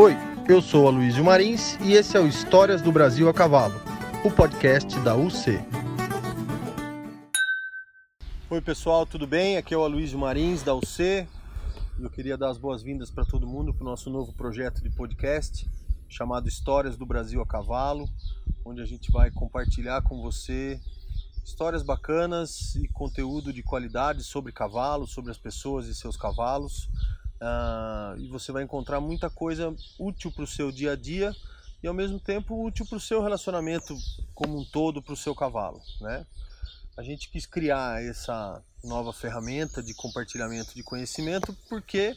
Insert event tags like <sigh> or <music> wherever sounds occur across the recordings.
Oi, eu sou a Luísio Marins e esse é o Histórias do Brasil a Cavalo, o podcast da UC. Oi pessoal, tudo bem? Aqui é o Aloysio Marins da UC. Eu queria dar as boas-vindas para todo mundo para o nosso novo projeto de podcast chamado Histórias do Brasil a Cavalo, onde a gente vai compartilhar com você histórias bacanas e conteúdo de qualidade sobre cavalos, sobre as pessoas e seus cavalos. Uh, e você vai encontrar muita coisa útil para o seu dia a dia e ao mesmo tempo útil para o seu relacionamento como um todo para o seu cavalo, né? A gente quis criar essa nova ferramenta de compartilhamento de conhecimento porque,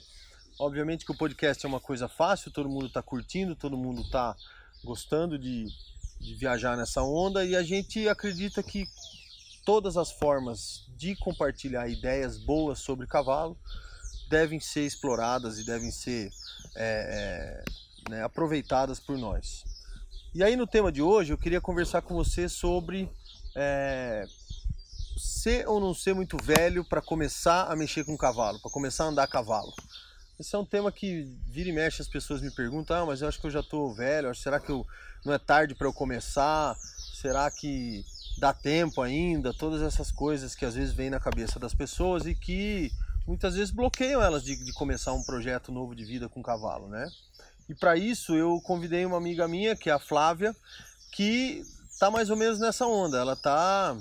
obviamente, que o podcast é uma coisa fácil, todo mundo está curtindo, todo mundo está gostando de, de viajar nessa onda e a gente acredita que todas as formas de compartilhar ideias boas sobre cavalo devem ser exploradas e devem ser é, é, né, aproveitadas por nós. E aí no tema de hoje eu queria conversar com você sobre é, ser ou não ser muito velho para começar a mexer com cavalo, para começar a andar a cavalo. Esse é um tema que vira e mexe as pessoas me perguntam, ah, mas eu acho que eu já estou velho, será que eu, não é tarde para eu começar? Será que dá tempo ainda, todas essas coisas que às vezes vêm na cabeça das pessoas e que muitas vezes bloqueiam elas de, de começar um projeto novo de vida com cavalo, né? E para isso eu convidei uma amiga minha, que é a Flávia, que tá mais ou menos nessa onda. Ela tá,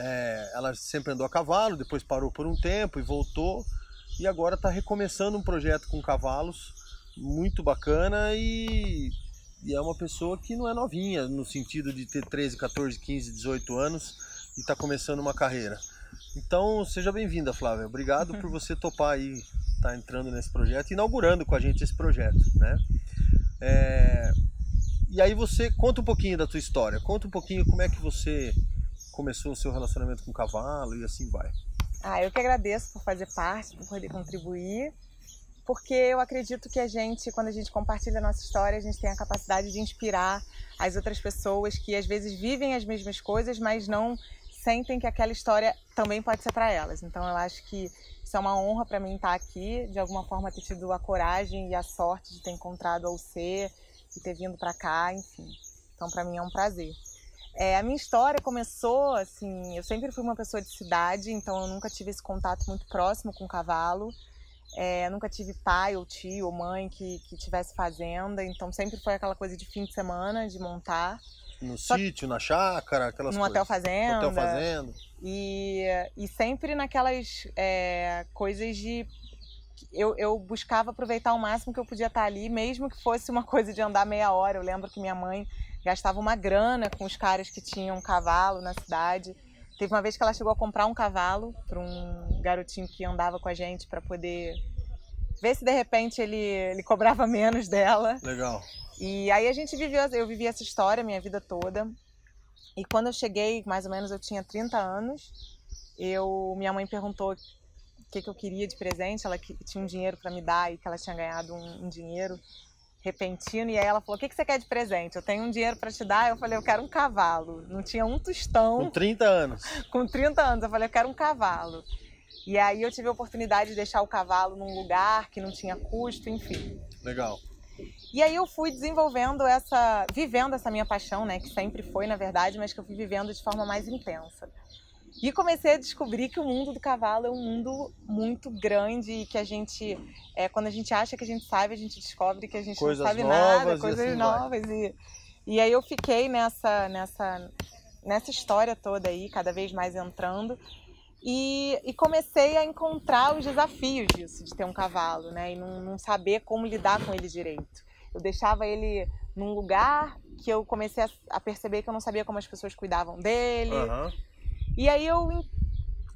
é, ela sempre andou a cavalo, depois parou por um tempo e voltou e agora está recomeçando um projeto com cavalos muito bacana e e é uma pessoa que não é novinha, no sentido de ter 13, 14, 15, 18 anos e está começando uma carreira. Então, seja bem-vinda, Flávia. Obrigado por você topar aí, estar tá entrando nesse projeto, inaugurando com a gente esse projeto, né? É... E aí você conta um pouquinho da tua história, conta um pouquinho como é que você começou o seu relacionamento com o cavalo e assim vai. Ah, eu que agradeço por fazer parte, por poder contribuir porque eu acredito que a gente, quando a gente compartilha a nossa história, a gente tem a capacidade de inspirar as outras pessoas que às vezes vivem as mesmas coisas, mas não sentem que aquela história também pode ser para elas. Então eu acho que isso é uma honra para mim estar aqui, de alguma forma ter tido a coragem e a sorte de ter encontrado a UC e ter vindo para cá, enfim. Então para mim é um prazer. É, a minha história começou assim, eu sempre fui uma pessoa de cidade, então eu nunca tive esse contato muito próximo com o cavalo. É, nunca tive pai ou tio ou mãe que, que tivesse fazenda, então sempre foi aquela coisa de fim de semana, de montar. No Só sítio, na chácara, aquelas no coisas. Hotel fazenda. hotel fazenda. E, e sempre naquelas é, coisas de. Eu, eu buscava aproveitar o máximo que eu podia estar ali, mesmo que fosse uma coisa de andar meia hora. Eu lembro que minha mãe gastava uma grana com os caras que tinham um cavalo na cidade. Teve uma vez que ela chegou a comprar um cavalo para um garotinho que andava com a gente para poder ver se de repente ele, ele cobrava menos dela. Legal. E aí a gente viveu, eu vivi essa história minha vida toda. E quando eu cheguei, mais ou menos eu tinha 30 anos, eu minha mãe perguntou o que, que eu queria de presente, ela tinha um dinheiro para me dar e que ela tinha ganhado um, um dinheiro repentino. E aí ela falou: O que, que você quer de presente? Eu tenho um dinheiro para te dar. Eu falei: Eu quero um cavalo. Não tinha um tostão. Com 30 anos. <laughs> Com 30 anos. Eu falei: Eu quero um cavalo. E aí eu tive a oportunidade de deixar o cavalo num lugar que não tinha custo, enfim. Legal. E aí eu fui desenvolvendo essa, vivendo essa minha paixão, né, que sempre foi na verdade, mas que eu fui vivendo de forma mais intensa. E comecei a descobrir que o mundo do cavalo é um mundo muito grande e que a gente, é, quando a gente acha que a gente sabe, a gente descobre que a gente coisas não sabe nada, coisas assim novas. E, e aí eu fiquei nessa, nessa, nessa história toda aí, cada vez mais entrando. E, e, comecei a encontrar os desafios disso, de ter um cavalo, né? E não, não saber como lidar com ele direito. Eu deixava ele num lugar que eu comecei a, perceber que eu não sabia como as pessoas cuidavam dele. Uhum. E aí eu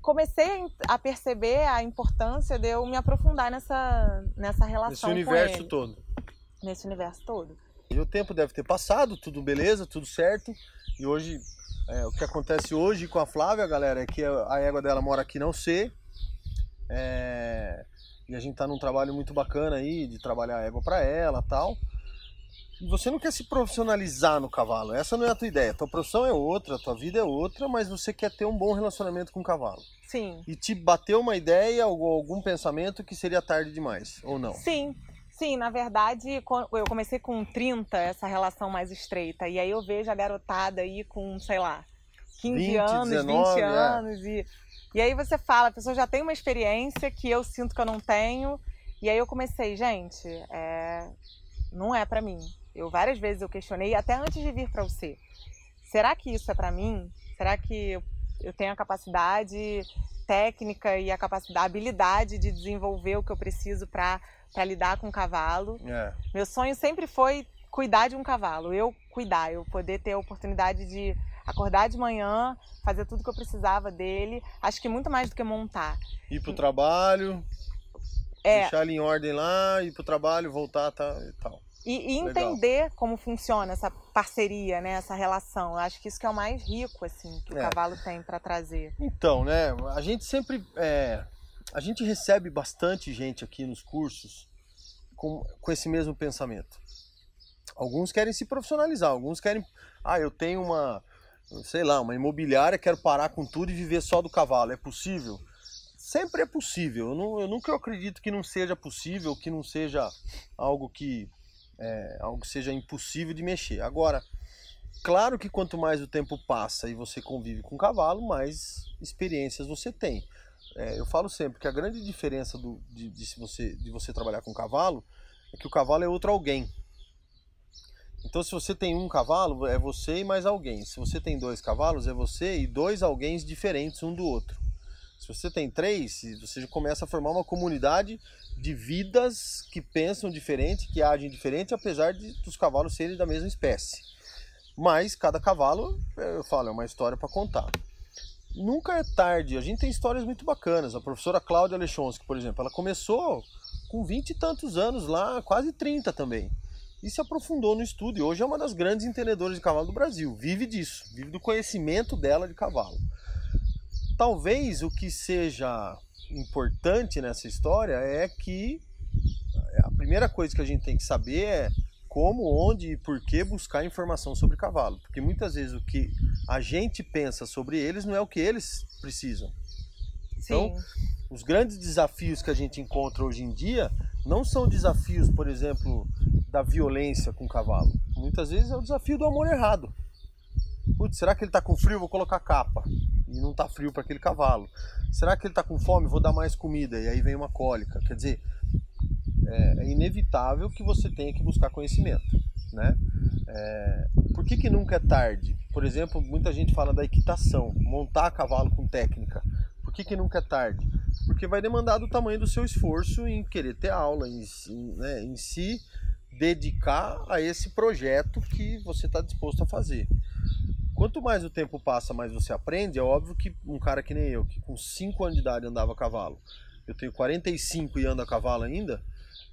comecei a perceber a importância de eu me aprofundar nessa, nessa relação Nesse universo ele. todo. Nesse universo todo. E o tempo deve ter passado, tudo beleza, tudo certo. E hoje, é, o que acontece hoje com a Flávia, galera, é que a égua dela mora aqui não sei. É, e a gente tá num trabalho muito bacana aí, de trabalhar a égua para ela tal você não quer se profissionalizar no cavalo. Essa não é a tua ideia. A tua profissão é outra, a tua vida é outra, mas você quer ter um bom relacionamento com o cavalo. Sim. E te bateu uma ideia ou algum pensamento que seria tarde demais, ou não? Sim. Sim, na verdade, eu comecei com 30, essa relação mais estreita. E aí eu vejo a garotada aí com, sei lá, 15 20, anos, 19, 20 é. anos. E, e aí você fala, a pessoa já tem uma experiência que eu sinto que eu não tenho. E aí eu comecei, gente, é, não é para mim. Eu várias vezes eu questionei, até antes de vir para você. Será que isso é para mim? Será que eu tenho a capacidade técnica e a capacidade, a habilidade de desenvolver o que eu preciso para lidar com o cavalo? É. Meu sonho sempre foi cuidar de um cavalo, eu cuidar, eu poder ter a oportunidade de acordar de manhã, fazer tudo que eu precisava dele. Acho que muito mais do que montar. Ir pro trabalho, é. deixar ele em ordem lá, ir pro trabalho, voltar tá, e tal. E, e entender como funciona essa parceria, né, essa relação. Eu acho que isso que é o mais rico, assim, que o é. cavalo tem para trazer. Então, né, a gente sempre, é, a gente recebe bastante gente aqui nos cursos com, com esse mesmo pensamento. Alguns querem se profissionalizar, alguns querem, ah, eu tenho uma, sei lá, uma imobiliária, quero parar com tudo e viver só do cavalo. É possível? Sempre é possível. Eu, não, eu nunca acredito que não seja possível, que não seja algo que é, algo que seja impossível de mexer. Agora, claro que quanto mais o tempo passa e você convive com o cavalo, mais experiências você tem. É, eu falo sempre que a grande diferença do, de, de, você, de você trabalhar com cavalo é que o cavalo é outro alguém. Então, se você tem um cavalo, é você e mais alguém. Se você tem dois cavalos, é você e dois alguém diferentes um do outro. Se você tem três, você começa a formar uma comunidade de vidas que pensam diferente, que agem diferente, apesar de dos cavalos serem da mesma espécie. Mas cada cavalo, eu falo, é uma história para contar. Nunca é tarde. A gente tem histórias muito bacanas. A professora Cláudia Lechonsky, por exemplo, ela começou com 20 e tantos anos lá, quase 30 também. E se aprofundou no estudo. E hoje é uma das grandes entendedoras de cavalo do Brasil. Vive disso, vive do conhecimento dela de cavalo. Talvez o que seja importante nessa história é que a primeira coisa que a gente tem que saber é como, onde e por que buscar informação sobre cavalo. Porque muitas vezes o que a gente pensa sobre eles não é o que eles precisam. Então, os grandes desafios que a gente encontra hoje em dia não são desafios, por exemplo, da violência com o cavalo. Muitas vezes é o desafio do amor errado. Putz, será que ele está com frio? Vou colocar capa e não tá frio para aquele cavalo. Será que ele tá com fome? Vou dar mais comida e aí vem uma cólica. Quer dizer, é, é inevitável que você tenha que buscar conhecimento, né? É, por que, que nunca é tarde? Por exemplo, muita gente fala da equitação, montar cavalo com técnica. Por que, que nunca é tarde? Porque vai demandar do tamanho do seu esforço em querer ter aula, em, em, né, em se dedicar a esse projeto que você está disposto a fazer. Quanto mais o tempo passa, mais você aprende. É óbvio que um cara que nem eu, que com 5 anos de idade andava a cavalo, eu tenho 45 e ando a cavalo ainda,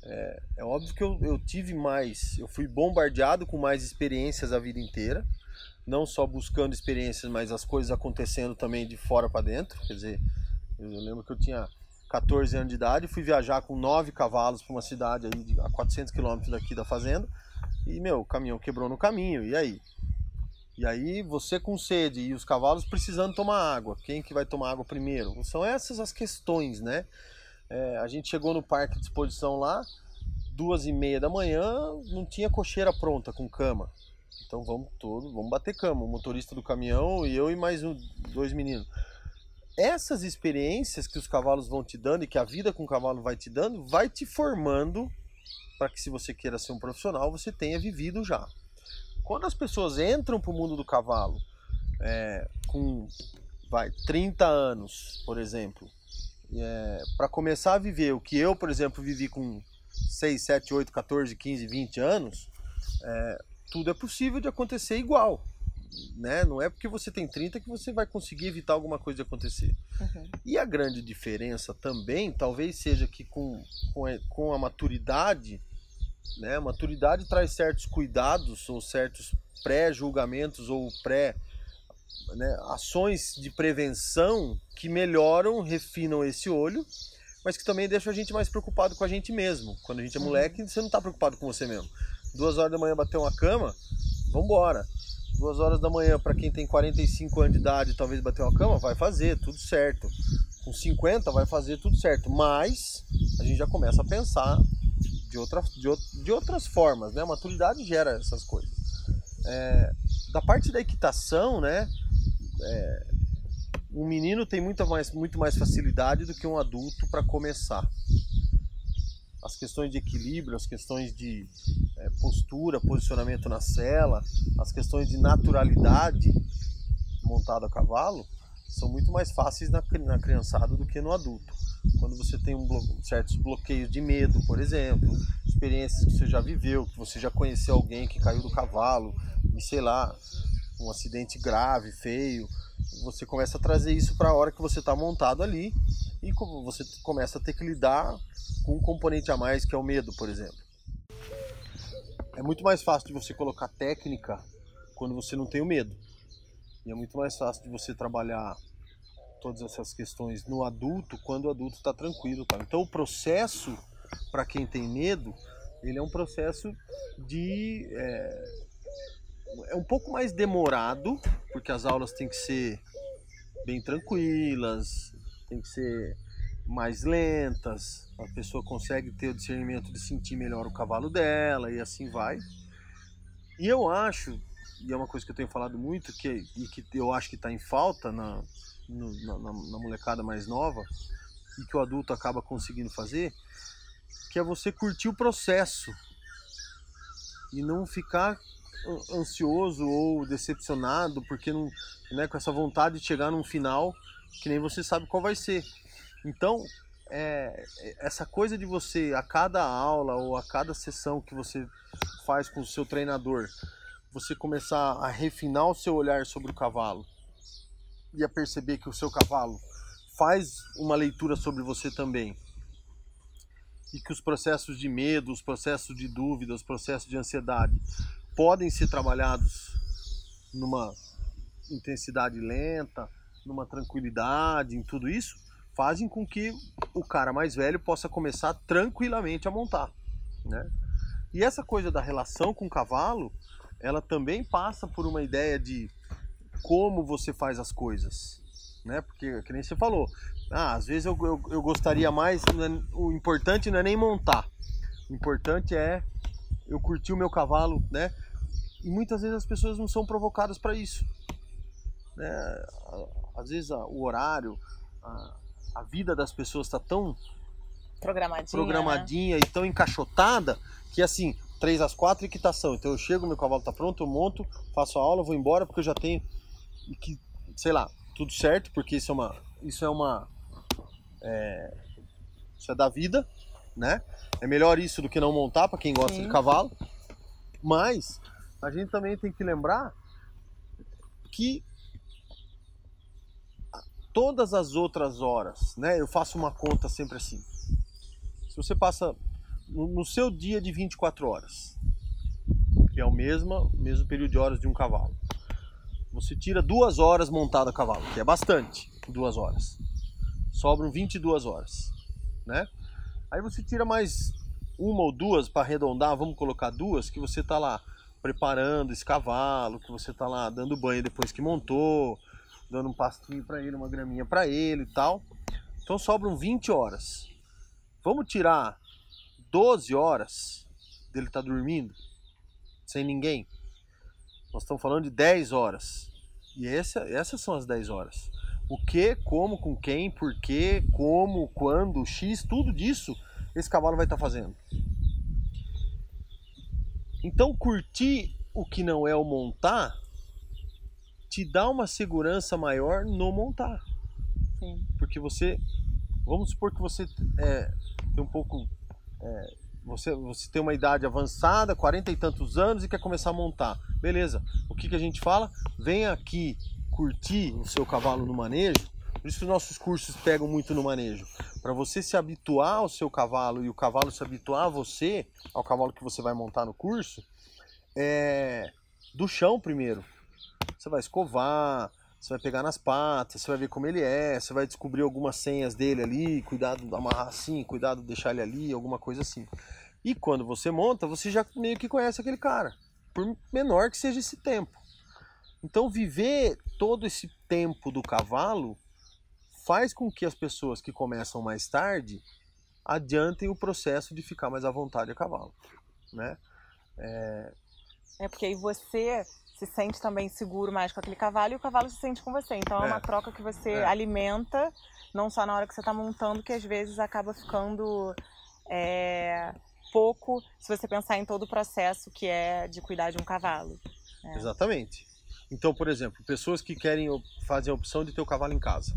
é, é óbvio que eu, eu tive mais, eu fui bombardeado com mais experiências a vida inteira. Não só buscando experiências, mas as coisas acontecendo também de fora para dentro. Quer dizer, eu lembro que eu tinha 14 anos de idade, fui viajar com 9 cavalos para uma cidade aí a 400 quilômetros daqui da fazenda. E, meu, caminhão quebrou no caminho. E aí? E aí você com sede e os cavalos precisando tomar água. Quem que vai tomar água primeiro? São essas as questões, né? É, a gente chegou no parque de exposição lá, duas e meia da manhã, não tinha cocheira pronta com cama. Então vamos todos, vamos bater cama. O motorista do caminhão e eu e mais um, dois meninos. Essas experiências que os cavalos vão te dando e que a vida com o cavalo vai te dando, vai te formando para que se você queira ser um profissional, você tenha vivido já. Quando as pessoas entram para o mundo do cavalo é, com vai, 30 anos, por exemplo, é, para começar a viver o que eu, por exemplo, vivi com 6, 7, 8, 14, 15, 20 anos, é, tudo é possível de acontecer igual. Né? Não é porque você tem 30 que você vai conseguir evitar alguma coisa de acontecer. Uhum. E a grande diferença também, talvez seja que com, com, a, com a maturidade, né? A maturidade traz certos cuidados ou certos pré-julgamentos ou pré né, ações de prevenção que melhoram, refinam esse olho, mas que também deixam a gente mais preocupado com a gente mesmo. Quando a gente é uhum. moleque, você não está preocupado com você mesmo. Duas horas da manhã bater uma cama, vambora. Duas horas da manhã, para quem tem 45 anos de idade, talvez bater uma cama, vai fazer, tudo certo. Com 50 vai fazer tudo certo, mas a gente já começa a pensar de, outra, de, de outras formas, né? A maturidade gera essas coisas. É, da parte da equitação, né? É, um menino tem muito mais, muito mais facilidade do que um adulto para começar. As questões de equilíbrio, as questões de é, postura, posicionamento na sela, as questões de naturalidade montado a cavalo são muito mais fáceis na, na criançada do que no adulto. Quando você tem um blo certos bloqueios de medo, por exemplo, experiências que você já viveu, que você já conheceu alguém que caiu do cavalo e sei lá, um acidente grave, feio, você começa a trazer isso para a hora que você está montado ali e você começa a ter que lidar com um componente a mais que é o medo, por exemplo. É muito mais fácil de você colocar técnica quando você não tem o medo. E é muito mais fácil de você trabalhar todas essas questões no adulto quando o adulto está tranquilo. Tá? Então o processo, para quem tem medo, ele é um processo de. É, é um pouco mais demorado, porque as aulas têm que ser bem tranquilas, tem que ser mais lentas, a pessoa consegue ter o discernimento de sentir melhor o cavalo dela e assim vai. E eu acho, e é uma coisa que eu tenho falado muito, que, e que eu acho que está em falta na, no, na, na molecada mais nova, e que o adulto acaba conseguindo fazer, que é você curtir o processo e não ficar ansioso ou decepcionado porque não, né, com essa vontade de chegar num final que nem você sabe qual vai ser. Então, é, essa coisa de você, a cada aula ou a cada sessão que você faz com o seu treinador, você começar a refinar o seu olhar sobre o cavalo e a perceber que o seu cavalo faz uma leitura sobre você também. E que os processos de medo, os processos de dúvida, os processos de ansiedade podem ser trabalhados numa intensidade lenta, numa tranquilidade, em tudo isso, fazem com que o cara mais velho possa começar tranquilamente a montar, né? E essa coisa da relação com o cavalo, ela também passa por uma ideia de como você faz as coisas, né? Porque, que nem você falou, ah, às vezes eu, eu, eu gostaria mais, é, o importante não é nem montar, o importante é eu curtir o meu cavalo, né? E muitas vezes as pessoas não são provocadas para isso. Né? Às vezes o horário, a, a vida das pessoas está tão programadinha, programadinha né? e tão encaixotada que assim, 3 às 4 equitação. Então eu chego, meu cavalo está pronto, eu monto, faço a aula, vou embora porque eu já tenho que, sei lá, tudo certo, porque isso é uma. Isso é uma. É, isso é da vida, né? É melhor isso do que não montar para quem gosta Sim. de cavalo. Mas a gente também tem que lembrar que todas as outras horas, né? Eu faço uma conta sempre assim. Se você passa no seu dia de 24 horas, que é o mesmo, mesmo período de horas de um cavalo, você tira duas horas montado a cavalo, que é bastante, duas horas. Sobram 22 horas, né? Aí você tira mais uma ou duas para arredondar, vamos colocar duas, que você tá lá preparando esse cavalo, que você tá lá dando banho depois que montou, dando um pastinho para ele, uma graminha para ele e tal. Então sobram 20 horas. Vamos tirar 12 horas dele estar tá dormindo, sem ninguém. Nós estamos falando de 10 horas. E essa, essas são as 10 horas. O que, como, com quem, por quê, como, quando, X, tudo disso esse cavalo vai estar tá fazendo. Então curtir o que não é o montar te dá uma segurança maior no montar. Sim. Porque você, vamos supor que você é, tem um pouco, é, você, você tem uma idade avançada, 40 e tantos anos e quer começar a montar. Beleza, o que, que a gente fala? Venha aqui curtir o seu cavalo no manejo. Por isso que os nossos cursos pegam muito no manejo. Para você se habituar ao seu cavalo e o cavalo se habituar a você, ao cavalo que você vai montar no curso, é do chão primeiro. Você vai escovar, você vai pegar nas patas, você vai ver como ele é, você vai descobrir algumas senhas dele ali, cuidado amarrar assim, cuidado de deixar ele ali, alguma coisa assim. E quando você monta, você já meio que conhece aquele cara, por menor que seja esse tempo. Então viver todo esse tempo do cavalo faz com que as pessoas que começam mais tarde adiantem o processo de ficar mais à vontade a cavalo, né? É, é porque aí você se sente também seguro mais com aquele cavalo e o cavalo se sente com você. Então é, é uma troca que você é. alimenta, não só na hora que você está montando, que às vezes acaba ficando é, pouco se você pensar em todo o processo que é de cuidar de um cavalo. É. Exatamente. Então, por exemplo, pessoas que querem fazer a opção de ter o cavalo em casa,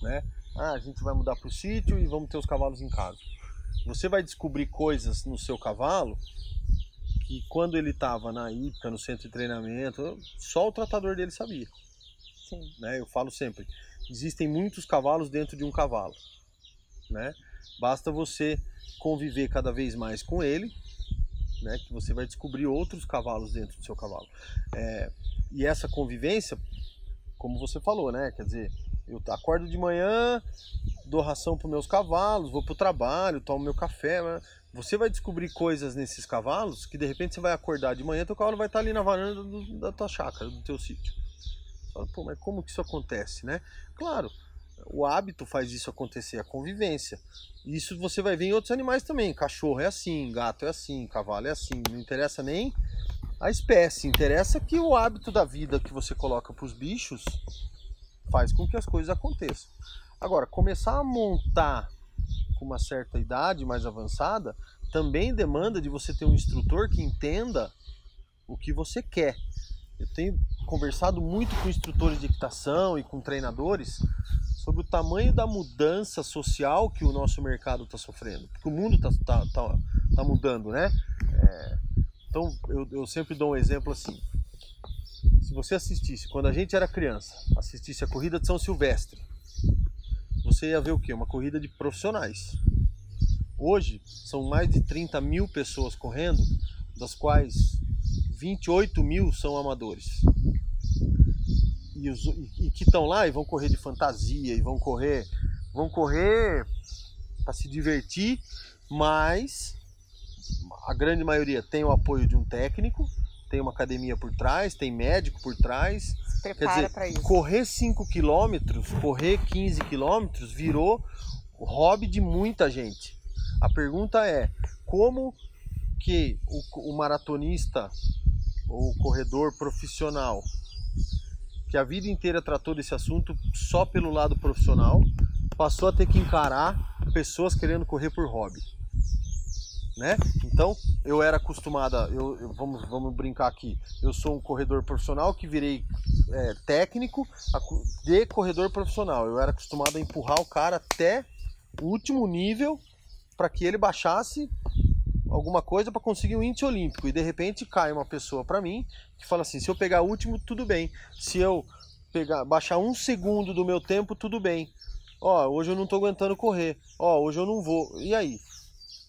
né? Ah, a gente vai mudar para o sítio e vamos ter os cavalos em casa. Você vai descobrir coisas no seu cavalo que quando ele estava na hípica, no centro de treinamento, só o tratador dele sabia. Sim. Né? Eu falo sempre, existem muitos cavalos dentro de um cavalo, né? Basta você conviver cada vez mais com ele, né? Que você vai descobrir outros cavalos dentro do seu cavalo. É, e essa convivência, como você falou, né? Quer dizer, eu acordo de manhã, dou ração para meus cavalos, vou para o trabalho, tomo meu café, né? Você vai descobrir coisas nesses cavalos que de repente você vai acordar de manhã, teu cavalo vai estar ali na varanda do, da tua chácara, do teu sítio. Fala, pô, mas como que isso acontece, né? Claro, o hábito faz isso acontecer, a convivência. Isso você vai ver em outros animais também. Cachorro é assim, gato é assim, cavalo é assim. Não interessa nem a espécie, interessa que o hábito da vida que você coloca para os bichos faz com que as coisas aconteçam. Agora, começar a montar com uma certa idade mais avançada, também demanda de você ter um instrutor que entenda o que você quer. Eu tenho conversado muito com instrutores de equitação e com treinadores sobre o tamanho da mudança social que o nosso mercado está sofrendo, porque o mundo está tá, tá, tá, mudando, né? É, então eu, eu sempre dou um exemplo assim. Se você assistisse, quando a gente era criança, assistisse a corrida de São Silvestre, você ia ver o que? Uma corrida de profissionais. Hoje são mais de 30 mil pessoas correndo, das quais 28 mil são amadores. E, os, e, que estão lá e vão correr de fantasia e vão correr, vão correr para se divertir, mas a grande maioria tem o apoio de um técnico, tem uma academia por trás, tem médico por trás, prepara para isso. Correr 5 quilômetros, correr 15 quilômetros virou hobby de muita gente. A pergunta é como que o, o maratonista ou o corredor profissional que a vida inteira tratou desse assunto só pelo lado profissional passou a ter que encarar pessoas querendo correr por hobby né? Então eu era acostumada, eu, eu, vamos, vamos brincar aqui, eu sou um corredor profissional que virei é, técnico de corredor profissional. Eu era acostumado a empurrar o cara até o último nível para que ele baixasse alguma coisa para conseguir um índice olímpico. E de repente cai uma pessoa para mim que fala assim: se eu pegar o último, tudo bem. Se eu pegar, baixar um segundo do meu tempo, tudo bem. Ó, hoje eu não estou aguentando correr. Ó, hoje eu não vou. E aí?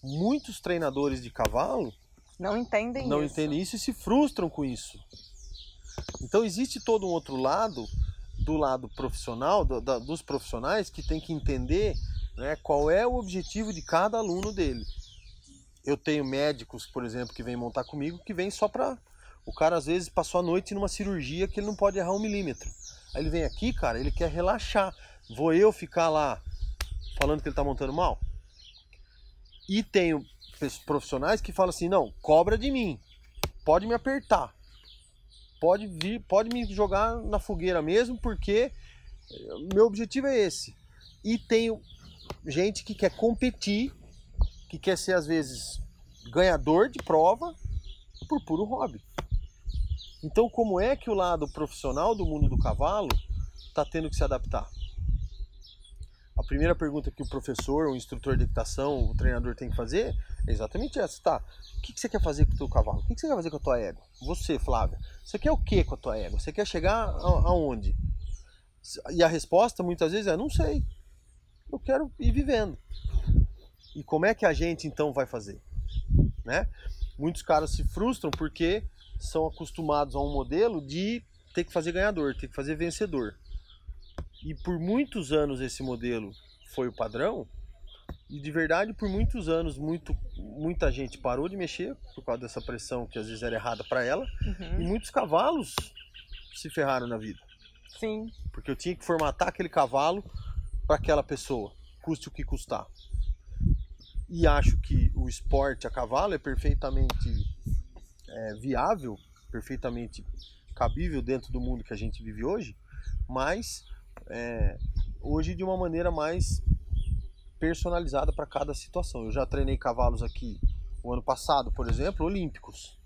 Muitos treinadores de cavalo não entendem não isso. entendem isso e se frustram com isso. Então existe todo um outro lado do lado profissional, do, da, dos profissionais que tem que entender né, qual é o objetivo de cada aluno dele. Eu tenho médicos, por exemplo, que vêm montar comigo, que vêm só para o cara às vezes passou a noite numa cirurgia que ele não pode errar um milímetro. Aí ele vem aqui, cara, ele quer relaxar. Vou eu ficar lá falando que ele está montando mal? E tenho profissionais que falam assim: não, cobra de mim, pode me apertar, pode vir, pode me jogar na fogueira mesmo, porque eh, meu objetivo é esse. E tenho gente que quer competir, que quer ser às vezes ganhador de prova por puro hobby. Então, como é que o lado profissional do mundo do cavalo está tendo que se adaptar? A primeira pergunta que o professor, o instrutor de equitação, o treinador tem que fazer é exatamente essa, tá? O que, você quer fazer com o teu cavalo? O que, você quer fazer com a tua égua? Você, Flávia, você quer o que com a tua égua? Você quer chegar aonde? E a resposta muitas vezes é, não sei. Eu quero ir vivendo. E como é que a gente então vai fazer? Né? Muitos caras se frustram porque são acostumados a um modelo de ter que fazer ganhador, ter que fazer vencedor e por muitos anos esse modelo foi o padrão, e de verdade por muitos anos muito, muita gente parou de mexer por causa dessa pressão que às vezes era errada para ela, uhum. e muitos cavalos se ferraram na vida. Sim. Porque eu tinha que formatar aquele cavalo para aquela pessoa, custe o que custar. e acho que o esporte a cavalo é perfeitamente é, viável, perfeitamente cabível dentro do mundo que a gente vive hoje, mas é, hoje de uma maneira mais personalizada para cada situação. Eu já treinei cavalos aqui o ano passado, por exemplo, olímpicos.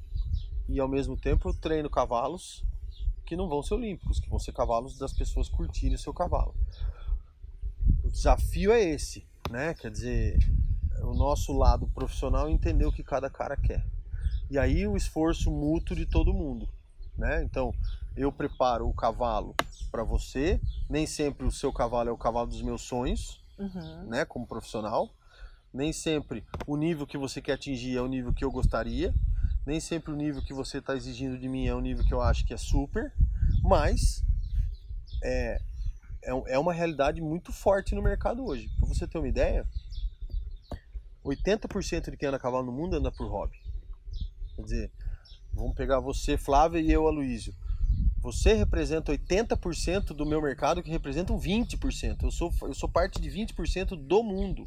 E ao mesmo tempo eu treino cavalos que não vão ser olímpicos, que vão ser cavalos das pessoas curtirem o seu cavalo. O desafio é esse, né? Quer dizer, o nosso lado profissional entender o que cada cara quer. E aí o esforço mútuo de todo mundo, né? Então, eu preparo o cavalo para você, nem sempre o seu cavalo é o cavalo dos meus sonhos, uhum. né, como profissional. Nem sempre o nível que você quer atingir é o nível que eu gostaria. Nem sempre o nível que você está exigindo de mim é o nível que eu acho que é super, mas é, é, é uma realidade muito forte no mercado hoje. Para você ter uma ideia, 80% de quem anda a cavalo no mundo anda por hobby. Quer dizer, vamos pegar você, Flávia, e eu, Aloysio. Você representa 80% do meu mercado, que representam 20%. Eu sou, eu sou parte de 20% do mundo.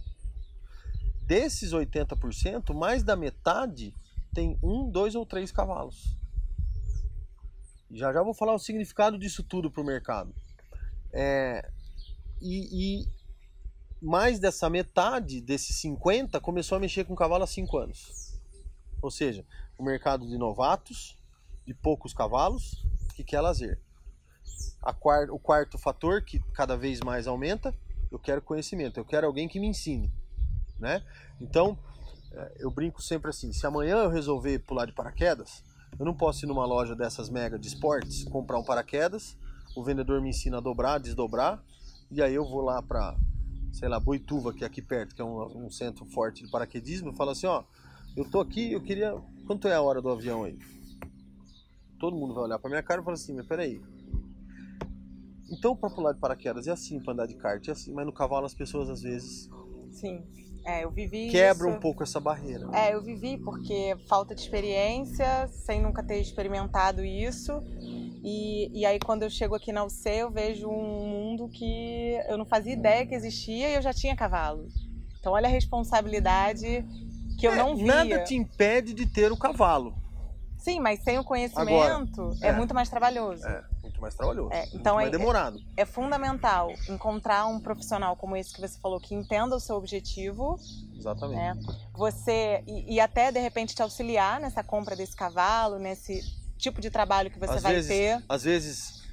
Desses 80%, mais da metade tem um, dois ou três cavalos. Já já vou falar o significado disso tudo para o mercado. É, e, e, mais dessa metade, desses 50, começou a mexer com cavalo há 5 anos. Ou seja, o mercado de novatos, de poucos cavalos, que quer lazer. Quarto, o quarto fator, que cada vez mais aumenta, eu quero conhecimento, eu quero alguém que me ensine. Né? Então, é, eu brinco sempre assim: se amanhã eu resolver pular de paraquedas, eu não posso ir numa loja dessas mega de esportes, comprar um paraquedas, o vendedor me ensina a dobrar, desdobrar, e aí eu vou lá para, sei lá, Boituva, que é aqui perto, que é um, um centro forte de paraquedismo, e falo assim: ó, eu tô aqui, eu queria. Quanto é a hora do avião aí? Todo mundo vai olhar para minha cara e falar assim: mas peraí. Então, para pular de paraquedas é assim, para andar de kart é assim, mas no cavalo as pessoas às vezes. Sim é, eu vivi Quebra isso. um pouco essa barreira. É, eu vivi porque falta de experiência, sem nunca ter experimentado isso. E, e aí quando eu chego aqui na UC, eu vejo um mundo que eu não fazia ideia que existia e eu já tinha cavalo. Então olha a responsabilidade que eu é, não via. Nada te impede de ter o cavalo. Sim, mas sem o conhecimento Agora, é, é, muito mais trabalhoso. É muito mais trabalhoso, é, então é, demorado. É, é, fundamental encontrar um profissional como esse que você falou, que entenda o seu objetivo. Exatamente. Né? Você, e, e, até de repente te auxiliar nessa compra desse cavalo, nesse tipo de trabalho que você às vai vezes, ter. Às vezes,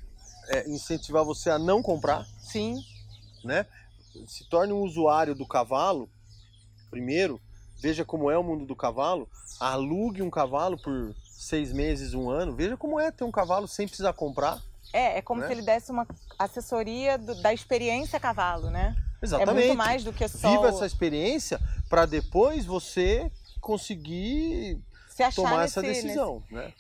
é, incentivar você a não comprar. Sim. Né? Se torne um usuário do cavalo, primeiro, veja como é o mundo do cavalo, alugue um cavalo por seis meses, um ano, veja como é ter um cavalo sem precisar comprar. É, é como né? se ele desse uma assessoria do, da experiência cavalo, né? Exatamente. É muito mais do que só. Viva essa experiência para depois você conseguir tomar nesse, essa decisão, nesse... né?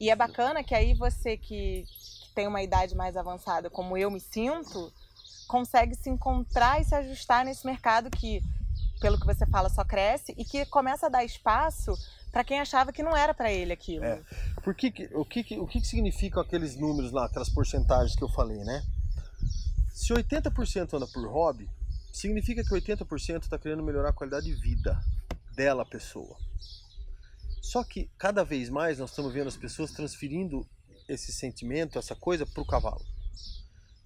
E é bacana que aí você que, que tem uma idade mais avançada, como eu me sinto, consegue se encontrar e se ajustar nesse mercado que, pelo que você fala, só cresce e que começa a dar espaço para quem achava que não era para ele aquilo. É. Por que, o que, o que significam aqueles números lá, aquelas porcentagens que eu falei, né? Se 80% anda por hobby, significa que 80% está querendo melhorar a qualidade de vida dela, pessoa. Só que cada vez mais nós estamos vendo as pessoas transferindo esse sentimento, essa coisa para o cavalo.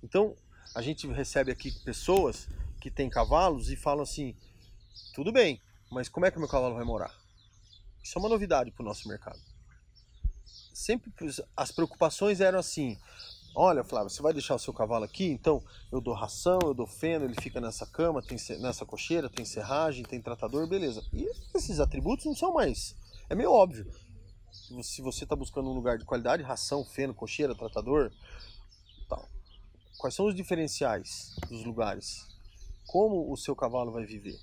Então, a gente recebe aqui pessoas que têm cavalos e falam assim: tudo bem, mas como é que o meu cavalo vai morar? Isso é uma novidade para o nosso mercado. Sempre as preocupações eram assim: olha, Flávio, você vai deixar o seu cavalo aqui? Então eu dou ração, eu dou feno, ele fica nessa cama, tem nessa cocheira, tem serragem, tem tratador, beleza. E esses atributos não são mais. É meio óbvio. Se você está buscando um lugar de qualidade, ração, feno, cocheira, tratador, tal. Quais são os diferenciais dos lugares? Como o seu cavalo vai viver?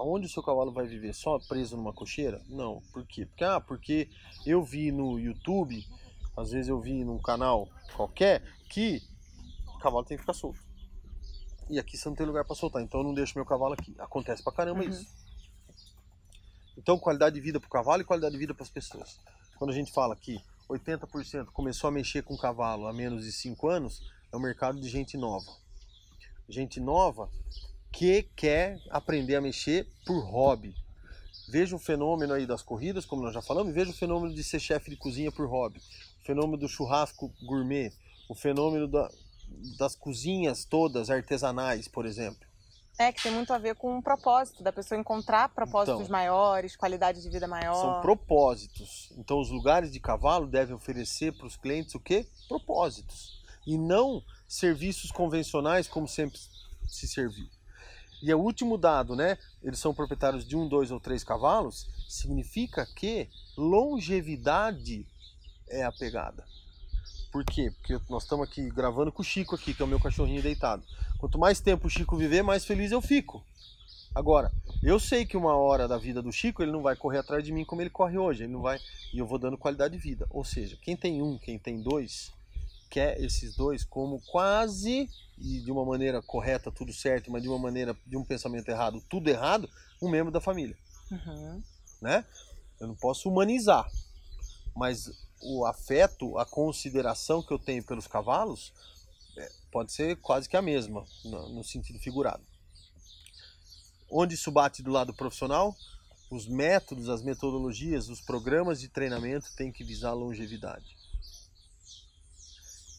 Aonde o seu cavalo vai viver? Só preso numa cocheira? Não. Por quê? Porque, ah, porque eu vi no YouTube, às vezes eu vi num canal qualquer, que o cavalo tem que ficar solto. E aqui você não tem lugar para soltar, então eu não deixo meu cavalo aqui. Acontece pra caramba uhum. isso. Então, qualidade de vida para o cavalo e qualidade de vida para as pessoas. Quando a gente fala que 80% começou a mexer com cavalo há menos de 5 anos, é um mercado de gente nova. Gente nova que quer aprender a mexer por hobby. Veja o fenômeno aí das corridas, como nós já falamos, e veja o fenômeno de ser chefe de cozinha por hobby, o fenômeno do churrasco gourmet, o fenômeno da, das cozinhas todas artesanais, por exemplo. É, que tem muito a ver com um propósito, da pessoa encontrar propósitos Então, maiores, qualidade de vida maior. São propósitos. Então, os lugares de cavalo devem oferecer para os clientes o quê? Propósitos. E não serviços convencionais como sempre se serviu. E é o último dado, né? Eles são proprietários de um, dois ou três cavalos. Significa que longevidade é a pegada. Por quê? Porque nós estamos aqui gravando com o Chico aqui, que é o meu cachorrinho deitado. Quanto mais tempo o Chico viver, mais feliz eu fico. Agora, eu sei que uma hora da vida do Chico ele não vai correr atrás de mim como ele corre hoje, ele não vai e eu vou dando qualidade de vida. Ou seja, quem tem um, quem tem dois, quer esses dois como quase e de uma maneira correta tudo certo, mas de uma maneira de um pensamento errado tudo errado, um membro da família, Uhum. né? Eu não posso humanizar, mas o afeto, a consideração que eu tenho pelos cavalos é, pode ser quase que a mesma no, no sentido figurado. Onde isso bate do lado profissional, os métodos, as metodologias, os programas de treinamento têm que visar a longevidade.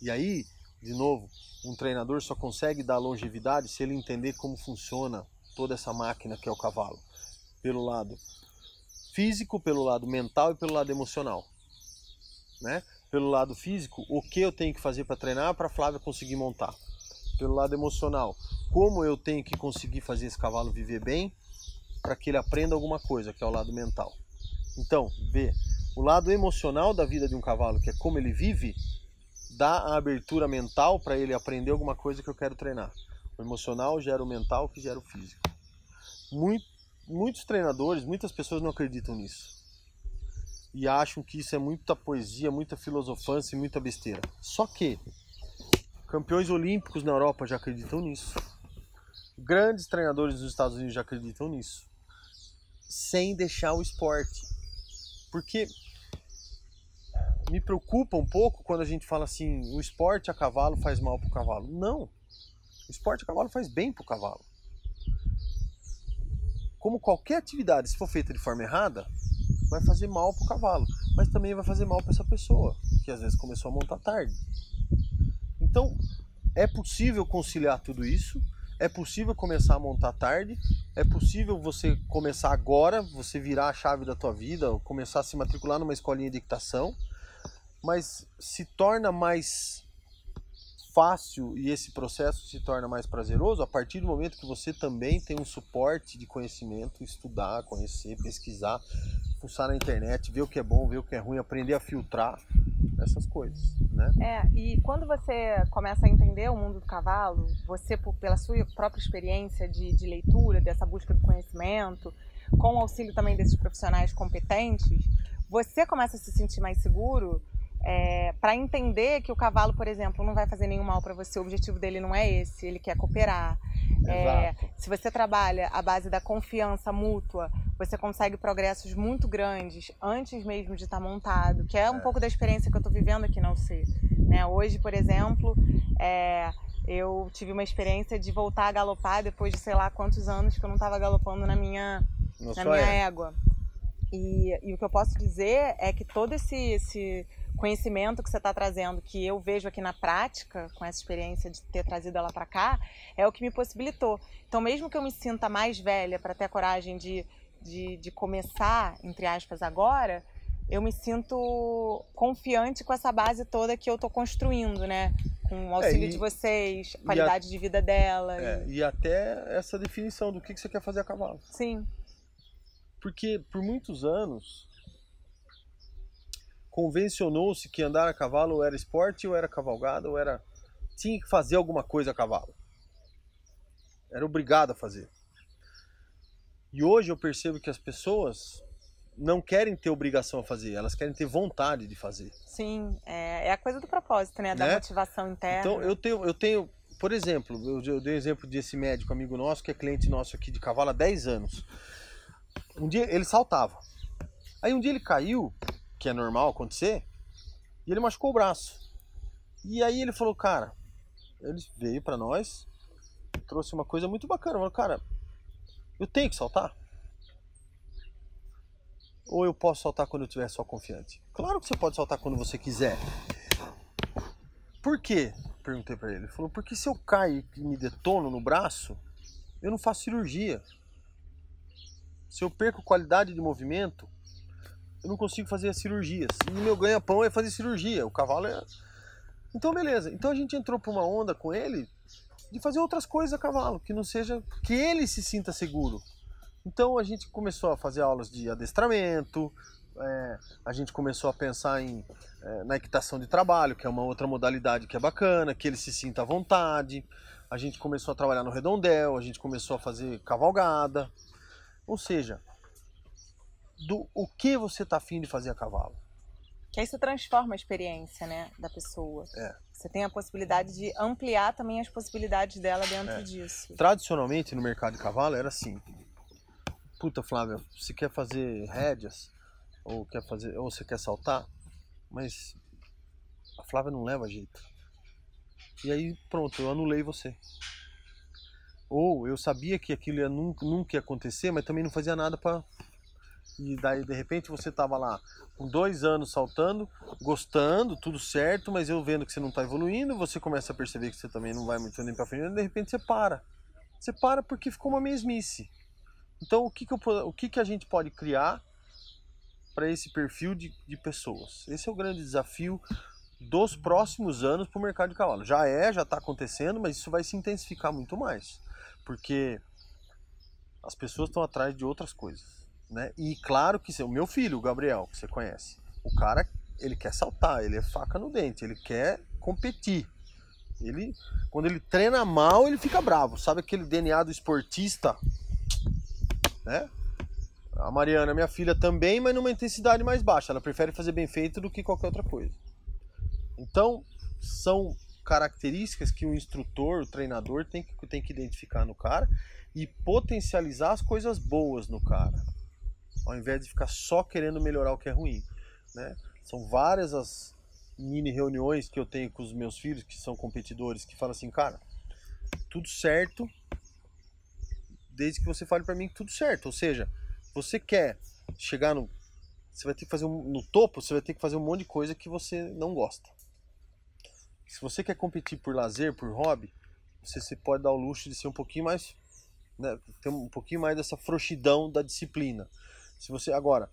E aí, de novo, um treinador só consegue dar longevidade se ele entender como funciona toda essa máquina que é o cavalo, pelo lado físico, pelo lado mental e pelo lado emocional, né? Pelo lado físico, o que eu tenho que fazer para treinar para a Flávia conseguir montar. Pelo lado emocional, como eu tenho que conseguir fazer esse cavalo viver bem para que ele aprenda alguma coisa, que é o lado mental. Então, vê, o lado emocional da vida de um cavalo, que é como ele vive, dá a abertura mental para ele aprender alguma coisa que eu quero treinar. O emocional gera o mental, que gera o físico. Muito, muitos treinadores, muitas pessoas não acreditam nisso. E acham que isso é muita poesia, muita filosofância e muita besteira. Só que campeões olímpicos na Europa já acreditam nisso. Grandes treinadores dos Estados Unidos já acreditam nisso. Sem deixar o esporte. Porque me preocupa um pouco quando a gente fala assim, o esporte a cavalo faz mal pro cavalo. Não. O esporte a cavalo faz bem pro cavalo. Como qualquer atividade, se for feita de forma errada, vai fazer mal pro cavalo, mas também vai fazer mal para essa pessoa, que às vezes começou a montar tarde. Então, é possível conciliar tudo isso, é possível começar a montar tarde, é possível você começar agora, você virar a chave da tua vida, começar a se matricular numa escolinha de equitação, mas se torna mais fácil e esse processo se torna mais prazeroso a partir do momento que você também tem um suporte de conhecimento, estudar, conhecer, pesquisar, fuçar na internet, ver o que é bom, ver o que é ruim, aprender a filtrar essas coisas, né? É, e quando você começa a entender o mundo do cavalo, você, pela sua própria experiência de, de leitura, dessa busca do conhecimento, com o auxílio também desses profissionais competentes, você começa a se sentir mais seguro para entender que o cavalo, por exemplo, não vai fazer nenhum mal para você. O objetivo dele não é esse, ele quer cooperar. É, se você trabalha à base da confiança mútua, você consegue progressos muito grandes antes mesmo de estar montado, que é um É. pouco da experiência que eu estou vivendo aqui na UC. Né? Hoje, por exemplo, é, eu tive uma experiência de voltar a galopar depois de sei lá quantos anos que eu não estava galopando na minha, Não na minha é. égua. E, e o que eu posso dizer é que todo esse, esse conhecimento que você está trazendo, que eu vejo aqui na prática, com essa experiência de ter trazido ela para cá, é o que me possibilitou. Então, mesmo que eu me sinta mais velha para ter a coragem de, de, de começar, entre aspas, agora, eu me sinto confiante com essa base toda que eu estou construindo, né? Com o auxílio É, e- de vocês, a qualidade de vida dela. É, e- e até essa definição do que que você quer fazer a cavalo. Sim, Porque por muitos anos convencionou-se que andar a cavalo era esporte ou era cavalgada ou era tinha que fazer alguma coisa a cavalo. Era obrigado a fazer. E hoje eu percebo que as pessoas não querem ter obrigação a fazer, elas querem ter vontade de fazer. sim. É, é a coisa do propósito, né? Da Né? motivação interna. Então eu tenho, eu tenho, por exemplo, eu, eu dei o exemplo desse médico amigo nosso que é cliente nosso aqui de cavalo há 10 anos. Um dia ele saltava. Aí um dia ele caiu, que é normal acontecer, e ele machucou o braço. E aí ele falou, cara, ele veio pra nós, trouxe uma coisa muito bacana. Falou, cara, eu tenho que saltar? Ou eu posso saltar quando eu estiver só confiante? Claro que você pode saltar quando você quiser. Por quê? Perguntei para ele. Ele falou, porque se eu caio e me detono no braço, eu não faço cirurgia. Se eu perco qualidade de movimento, eu não consigo fazer as cirurgias. E meu ganha-pão é fazer cirurgia. O cavalo é. Então, beleza. Então a gente entrou para uma onda com ele de fazer outras coisas a cavalo, que não seja. que ele se sinta seguro. Então a gente começou a fazer aulas de adestramento, é, a gente começou a pensar em, é, na equitação de trabalho, que é uma outra modalidade que é bacana, que ele se sinta à vontade. A gente começou a trabalhar no redondel, a gente começou a fazer cavalgada. Ou seja, do o que você está afim de fazer a cavalo. Que aí isso transforma a experiência né, da pessoa. É. Você tem a possibilidade de ampliar também as possibilidades dela dentro é. disso. Tradicionalmente no mercado de cavalo era assim. Puta, Flávia, você quer fazer rédeas? Ou quer fazer. Ou você quer saltar? Mas a Flávia não leva jeito. E aí pronto, eu anulei você. Ou eu sabia que aquilo ia, nunca, nunca ia acontecer, mas também não fazia nada para e daí de repente você estava lá com dois anos saltando, gostando, tudo certo, mas eu vendo que você não está evoluindo, você começa a perceber que você também não vai muito nem para frente, e de repente você para. Você para porque ficou uma mesmice. Então o que, que, eu, o que, que a gente pode criar para esse perfil de, de pessoas? Esse é o grande desafio dos próximos anos para o mercado de cavalo. Já é, já está acontecendo, mas isso vai se intensificar muito mais, porque as pessoas estão atrás de outras coisas. Né? E claro que o meu filho, o Gabriel, que você conhece, o cara, ele quer saltar, ele é faca no dente, ele quer competir. Ele, quando ele treina mal, ele fica bravo. Sabe aquele DNA do esportista? Né? A Mariana, minha filha, também, mas numa intensidade mais baixa. Ela prefere fazer bem feito do que qualquer outra coisa. Então, são características que o instrutor, o treinador tem que, tem que identificar no cara e potencializar as coisas boas no cara ao invés de ficar só querendo melhorar o que é ruim. Né? São várias as mini reuniões que eu tenho com os meus filhos, que são competidores, que falam assim, cara, tudo certo, desde que você fale para mim tudo certo. Ou seja, você quer chegar no. Você vai ter que fazer um, no topo, você vai ter que fazer um monte de coisa que você não gosta. Se você quer competir por lazer, por hobby, você, você pode dar o luxo de ser um pouquinho mais. Né, ter um pouquinho mais dessa frouxidão da disciplina. Se você agora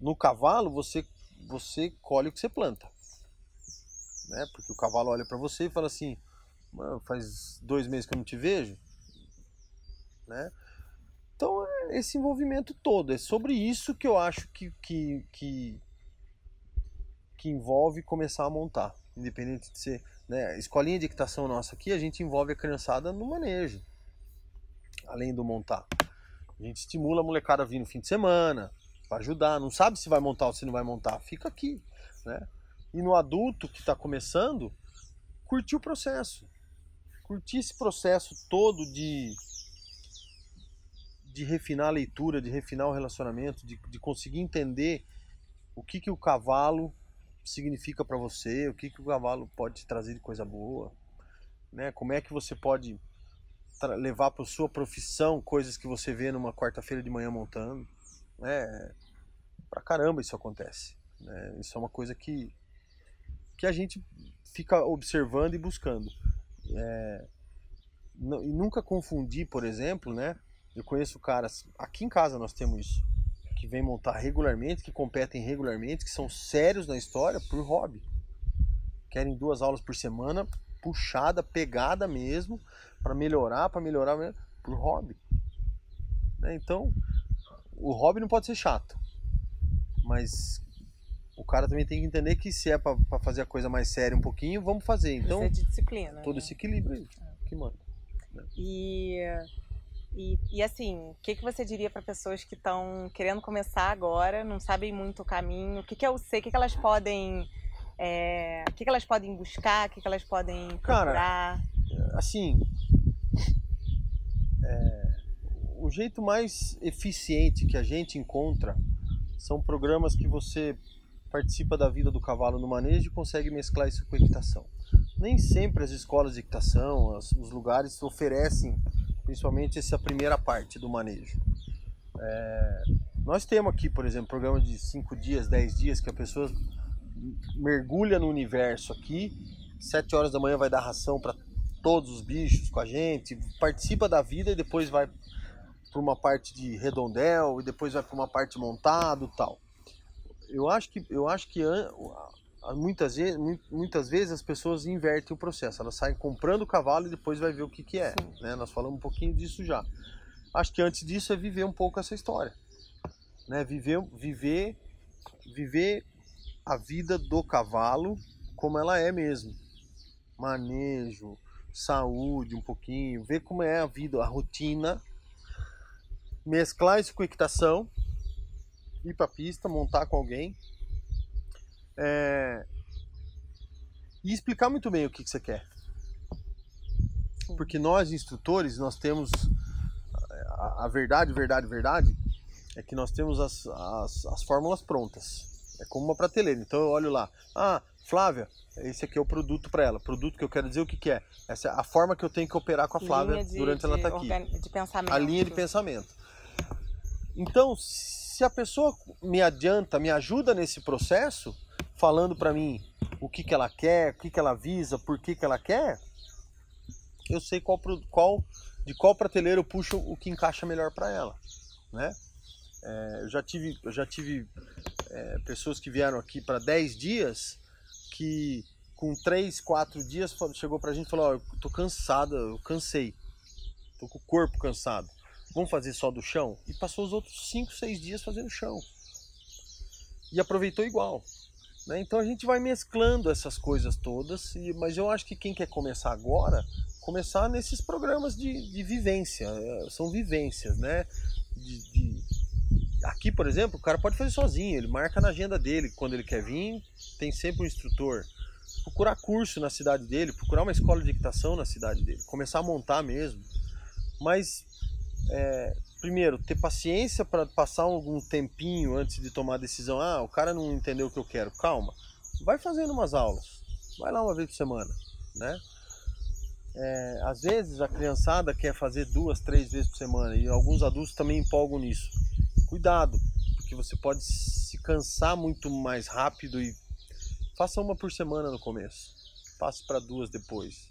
no cavalo você você colhe o que você planta, né? Porque o cavalo olha para você e fala assim, faz dois meses que eu não te vejo, né? Então é esse envolvimento todo é sobre isso que eu acho que que, que, que envolve começar a montar, independente de ser, né? Escolinha de equitação nossa aqui a gente envolve a criançada no manejo, além do montar. A gente estimula a molecada a vir no fim de semana, para ajudar. Não sabe se vai montar ou se não vai montar. Fica aqui, né? E no adulto que está começando, curtir o processo. Curtir esse processo todo de de refinar a leitura, de refinar o relacionamento, de, de conseguir entender o que, que o cavalo significa para você, o que, que o cavalo pode te trazer de coisa boa, né? Como é que você pode levar para sua profissão coisas que você vê numa quarta-feira de manhã montando. É, pra caramba isso acontece. Né? Isso é uma coisa que, que a gente fica observando e buscando. É, e nunca confundir, por exemplo, né? Eu conheço caras, aqui em casa nós temos isso, que vem montar regularmente, que competem regularmente, que são sérios na história por hobby. Querem duas aulas por semana, puxada, pegada mesmo, para melhorar, para melhorar por hobby. Né? Então, o hobby não pode ser chato, mas o cara também tem que entender que se é para fazer a coisa mais séria um pouquinho, vamos fazer. Então, de disciplina. Todo né? esse equilíbrio aí é. que manda. Né? E, e, e assim, o que, que você diria para pessoas que estão querendo começar agora, não sabem muito o caminho? O que, que é o C? O que, que elas podem. É, o que, que elas podem buscar? O que, que elas podem procurar? Cara, assim, é, o jeito mais eficiente que a gente encontra são programas que você participa da vida do cavalo no manejo e consegue mesclar isso com equitação. nem sempre as escolas de equitação, as, os lugares oferecem principalmente essa primeira parte do manejo. É, nós temos aqui, por exemplo, programa de 5 dias, 10 dias, que a pessoa mergulha no universo aqui, 7 horas da manhã vai dar ração para todos os bichos com a gente, participa da vida e depois vai para uma parte de redondel e depois vai para uma parte montado tal. Eu acho que eu acho que muitas vezes, muitas vezes as pessoas invertem o processo. Elas saem comprando o cavalo e depois vai ver o que, que é. Né? Nós falamos um pouquinho disso já. Acho que antes disso é viver um pouco essa história. Né? Viver, viver, viver a vida do cavalo como ela é mesmo. Manejo, saúde um pouquinho, ver como é a vida, a rotina. Mesclar isso com equitação, ir para pista, montar com alguém é, e explicar muito bem o que, que você quer. Porque nós, instrutores, nós temos a, a verdade, verdade, verdade, é que nós temos as, as, as fórmulas prontas. É como uma prateleira. Então eu olho lá, ah, Flávia, esse aqui é o produto para ela. Produto que eu quero dizer o que, que é. Essa é a forma que eu tenho que operar com a Flávia de, durante de, ela estar tá aqui. De pensamento. A linha de pensamento. Então, se a pessoa me adianta, me ajuda nesse processo, falando para mim o que, que ela quer, o que, que ela visa, por que, que ela quer, eu sei qual, qual de qual prateleira eu puxo o que encaixa melhor para ela, né? É, eu já tive, eu já tive é, pessoas que vieram aqui para 10 dias que com 3, 4 dias chegou pra gente e falou, ó, oh, eu tô cansada, eu cansei, tô com o corpo cansado, vamos fazer só do chão? E passou os outros 5, 6 dias fazendo chão. E aproveitou igual. Né? Então a gente vai mesclando essas coisas todas, e, mas eu acho que quem quer começar agora, começar nesses programas de, de vivência, é, são vivências, né? De, de... Aqui, por exemplo, o cara pode fazer sozinho, ele marca na agenda dele quando ele quer vir, tem sempre um instrutor. Procurar curso na cidade dele, procurar uma escola de equitação na cidade dele, começar a montar mesmo. Mas é, primeiro, ter paciência para passar algum tempinho antes de tomar a decisão. Ah, o cara não entendeu o que eu quero. Calma. Vai fazendo umas aulas. Vai lá uma vez por semana, né? É, às vezes a criançada quer fazer duas, três vezes por semana e alguns adultos também empolgam nisso. Cuidado, porque você pode se cansar muito mais rápido e faça uma por semana no começo. Passe para duas depois.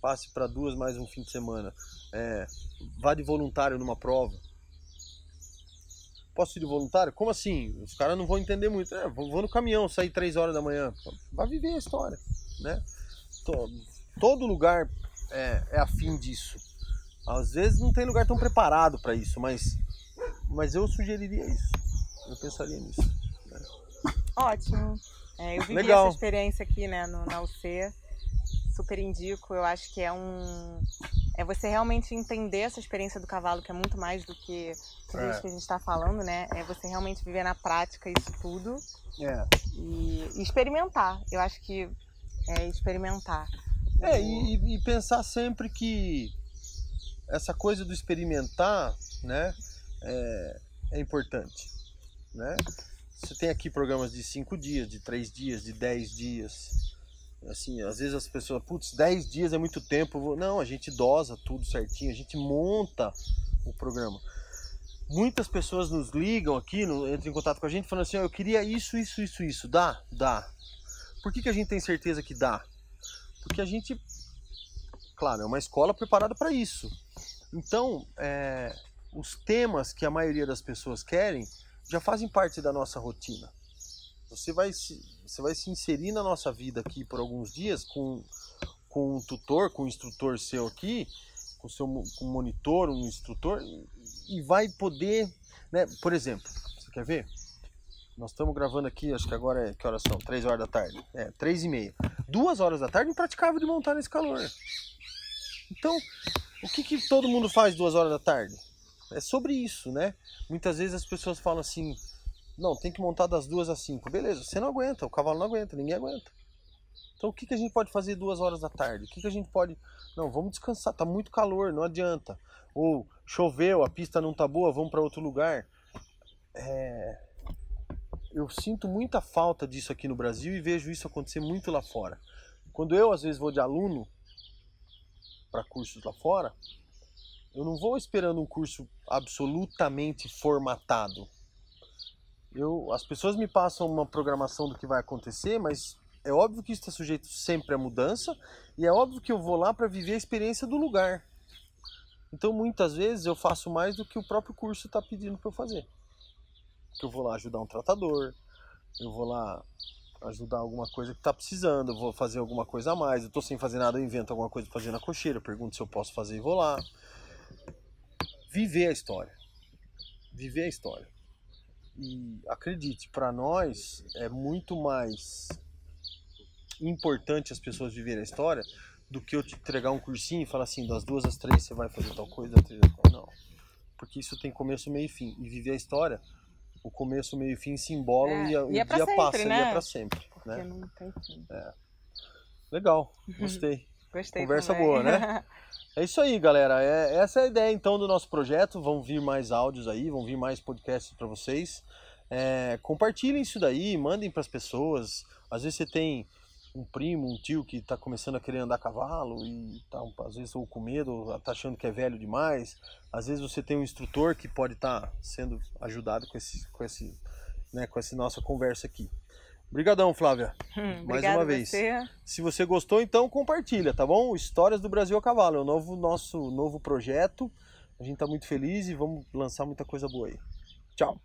Passe para duas mais um fim de semana. É, vá de voluntário numa prova. Posso ir de voluntário? Como assim? Os caras não vão entender muito. É, vou, no caminhão, sair três horas da manhã. Vai viver a história, né? Todo, lugar é, é afim disso. Às vezes não tem lugar tão preparado para isso, mas, mas eu sugeriria isso. Eu pensaria nisso. Né? Ótimo. É, eu vivi Legal. essa experiência aqui né, no, na UC. Super indico. Eu acho que é um é você realmente entender essa experiência do cavalo, que é muito mais do que tudo é. isso que a gente está falando, né? É você realmente viver na prática isso tudo. É. E, e experimentar. Eu acho que é experimentar. É, e, e, pensar sempre que essa coisa do experimentar, né, é, é importante, né? Você tem aqui programas de cinco dias, de três dias, de dez dias, Assim, às vezes as pessoas, putz, 10 dias é muito tempo. Não, a gente dosa tudo certinho, a gente monta o programa. Muitas pessoas nos ligam aqui, no, entram em contato com a gente falando assim, oh, eu queria isso, isso, isso, isso. Dá? Dá. Por que, que a gente tem certeza que dá? Porque a gente, claro, é uma escola preparada para isso. Então, é, os temas que a maioria das pessoas querem já fazem parte da nossa rotina. Você vai se, você vai se inserir na nossa vida aqui por alguns dias com, com um tutor, com um instrutor seu aqui, com seu com um monitor, um instrutor, e vai poder, né? Por exemplo, você quer ver? Nós estamos gravando aqui, acho que agora é que horas são? Três horas da tarde. É, três e meia. Duas horas da tarde impraticável de montar nesse calor. Então, o que, que todo mundo faz duas horas da tarde? É sobre isso, né? Muitas vezes as pessoas falam assim, não, tem que montar das duas às cinco. Beleza, você não aguenta, o cavalo não aguenta, ninguém aguenta. Então o que, que a gente pode fazer duas horas da tarde? O que, que a gente pode. Não, vamos descansar, tá muito calor, não adianta. Ou choveu, a pista não tá boa, vamos para outro lugar. É... Eu sinto muita falta disso aqui no Brasil e vejo isso acontecer muito lá fora. Quando eu às vezes vou de aluno para cursos lá fora, eu não vou esperando um curso absolutamente formatado. Eu, as pessoas me passam uma programação do que vai acontecer, mas é óbvio que isso está sujeito sempre à mudança e é óbvio que eu vou lá para viver a experiência do lugar. Então muitas vezes eu faço mais do que o próprio curso está pedindo para eu fazer. Eu vou lá ajudar um tratador, eu vou lá ajudar alguma coisa que está precisando, eu vou fazer alguma coisa a mais. Eu estou sem fazer nada, eu invento alguma coisa para fazer na cocheira, pergunto se eu posso fazer e vou lá. Viver a história. Viver a história. E acredite, para nós é muito mais importante as pessoas viverem a história do que eu te entregar um cursinho e falar assim, das duas às três você vai fazer tal coisa, não. Porque isso tem começo, meio e fim. E viver a história, o começo, meio e fim se embolam É, e, a- e o é dia pra sempre, passa né? e é pra sempre. Porque Né? não tem fim. Legal, <laughs> gostei. Gostei Conversa também. boa, né? <laughs> É isso aí, galera. É, essa é a ideia então do nosso projeto. Vão vir mais áudios aí, vão vir mais podcasts para vocês. É, compartilhem isso daí, mandem para as pessoas. Às vezes você tem um primo, um tio que está começando a querer andar a cavalo e tá, às vezes ou com medo, ou tá achando que é velho demais. Às vezes você tem um instrutor que pode estar sendo ajudado com esse, com esse, né, com essa nossa conversa aqui. Obrigadão, Flávia. Hum, <laughs> Mais uma vez. Você. Se você gostou, então compartilha, tá bom? Histórias do Brasil a Cavalo, é o novo, nosso novo projeto. A gente tá muito feliz e vamos lançar muita coisa boa aí. Tchau!